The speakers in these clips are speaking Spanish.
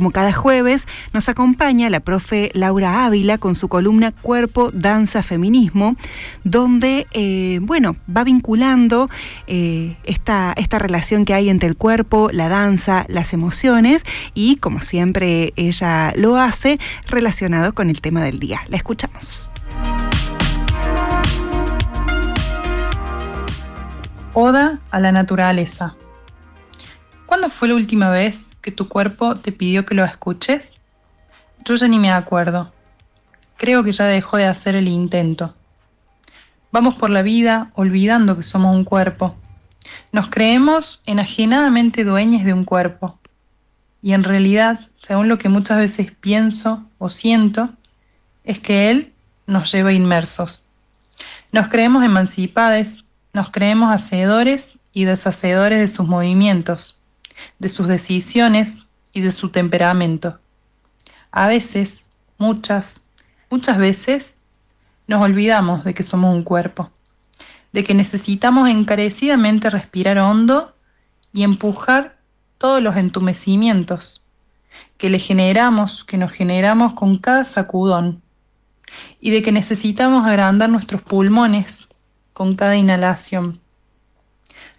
como cada jueves, nos acompaña la profe Laura Ávila con su columna Cuerpo, Danza, Feminismo, donde, eh, bueno, va vinculando eh, esta, esta relación que hay entre el cuerpo, la danza, las emociones y, como siempre ella lo hace, relacionado con el tema del día. La escuchamos. Oda a la naturaleza. ¿Cuándo fue la última vez que tu cuerpo te pidió que lo escuches? Yo ya ni me acuerdo. Creo que ya dejó de hacer el intento. Vamos por la vida olvidando que somos un cuerpo. Nos creemos enajenadamente dueños de un cuerpo. Y en realidad, según lo que muchas veces pienso o siento, es que él nos lleva inmersos. Nos creemos emancipados nos creemos hacedores y deshacedores de sus movimientos, de sus decisiones y de su temperamento. A veces, muchas, muchas veces, nos olvidamos de que somos un cuerpo, de que necesitamos encarecidamente respirar hondo y empujar todos los entumecimientos que le generamos, que nos generamos con cada sacudón, y de que necesitamos agrandar nuestros pulmones con cada inhalación.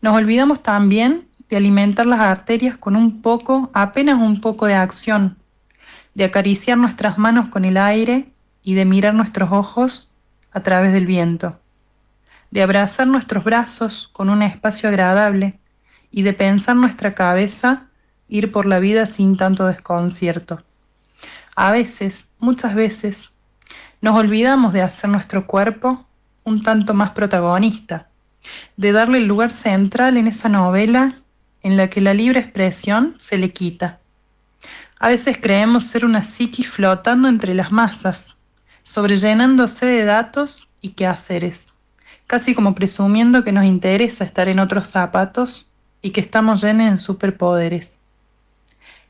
Nos olvidamos también de alimentar las arterias con un poco, apenas un poco de acción, de acariciar nuestras manos con el aire y de mirar nuestros ojos a través del viento, de abrazar nuestros brazos con un espacio agradable y de pensar nuestra cabeza ir por la vida sin tanto desconcierto. A veces, muchas veces, nos olvidamos de hacer nuestro cuerpo un tanto más protagonista, de darle el lugar central en esa novela en la que la libre expresión se le quita. A veces creemos ser una psiquis flotando entre las masas, sobrellenándose de datos y quehaceres, casi como presumiendo que nos interesa estar en otros zapatos y que estamos llenos de superpoderes.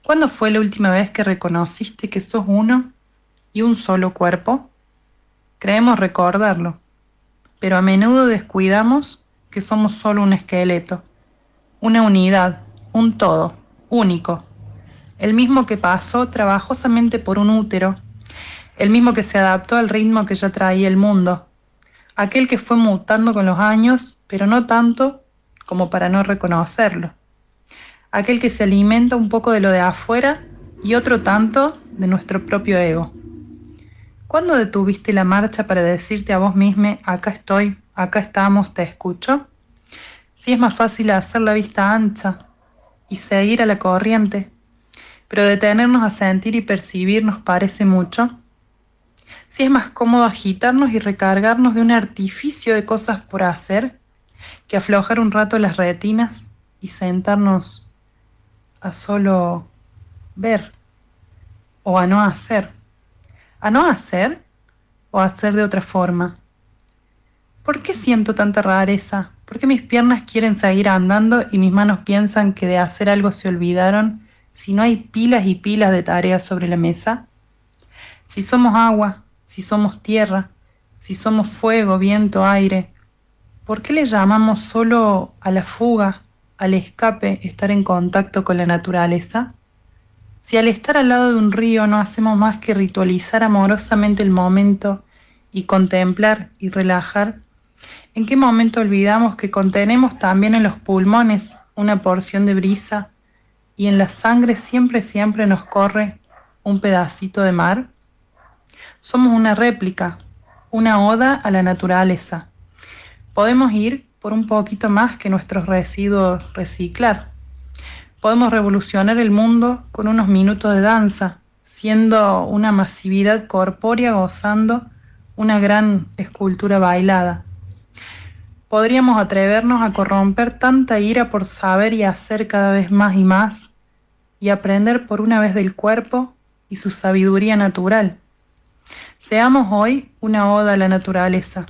¿Cuándo fue la última vez que reconociste que sos uno y un solo cuerpo? Creemos recordarlo, pero a menudo descuidamos que somos solo un esqueleto, una unidad, un todo, único, el mismo que pasó trabajosamente por un útero, el mismo que se adaptó al ritmo que ya traía el mundo, aquel que fue mutando con los años, pero no tanto como para no reconocerlo, aquel que se alimenta un poco de lo de afuera y otro tanto de nuestro propio ego. ¿Cuándo detuviste la marcha para decirte a vos misma, acá estoy, acá estamos, te escucho? Si es más fácil hacer la vista ancha y seguir a la corriente, pero detenernos a sentir y percibir nos parece mucho. Si es más cómodo agitarnos y recargarnos de un artificio de cosas por hacer que aflojar un rato las retinas y sentarnos a solo ver o a no hacer a no hacer o hacer de otra forma. ¿Por qué siento tanta rareza? ¿Por qué mis piernas quieren seguir andando y mis manos piensan que de hacer algo se olvidaron si no hay pilas y pilas de tareas sobre la mesa? Si somos agua, si somos tierra, si somos fuego, viento, aire, ¿por qué le llamamos solo a la fuga, al escape, estar en contacto con la naturaleza? Si al estar al lado de un río no hacemos más que ritualizar amorosamente el momento y contemplar y relajar, ¿en qué momento olvidamos que contenemos también en los pulmones una porción de brisa y en la sangre siempre, siempre nos corre un pedacito de mar? Somos una réplica, una oda a la naturaleza. Podemos ir por un poquito más que nuestros residuos reciclar podemos revolucionar el mundo con unos minutos de danza, siendo una masividad corpórea gozando una gran escultura bailada. Podríamos atrevernos a corromper tanta ira por saber y hacer cada vez más y más, y aprender por una vez del cuerpo y su sabiduría natural. Seamos hoy una oda a la naturaleza,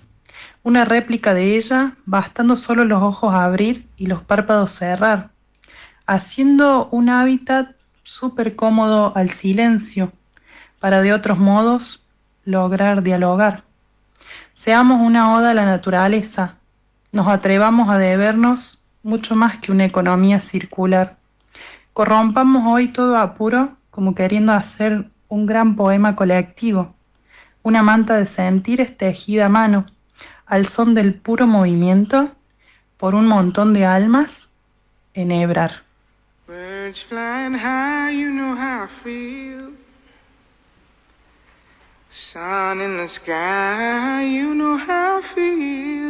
una réplica de ella, bastando solo los ojos a abrir y los párpados cerrar haciendo un hábitat súper cómodo al silencio para de otros modos lograr dialogar. Seamos una oda a la naturaleza, nos atrevamos a debernos mucho más que una economía circular. Corrompamos hoy todo apuro como queriendo hacer un gran poema colectivo, una manta de sentires tejida a mano, al son del puro movimiento, por un montón de almas, enhebrar. Sun in the sky, you know how feel.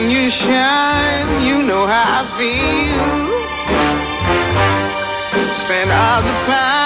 when you shine, you know how I feel. Send out the pine.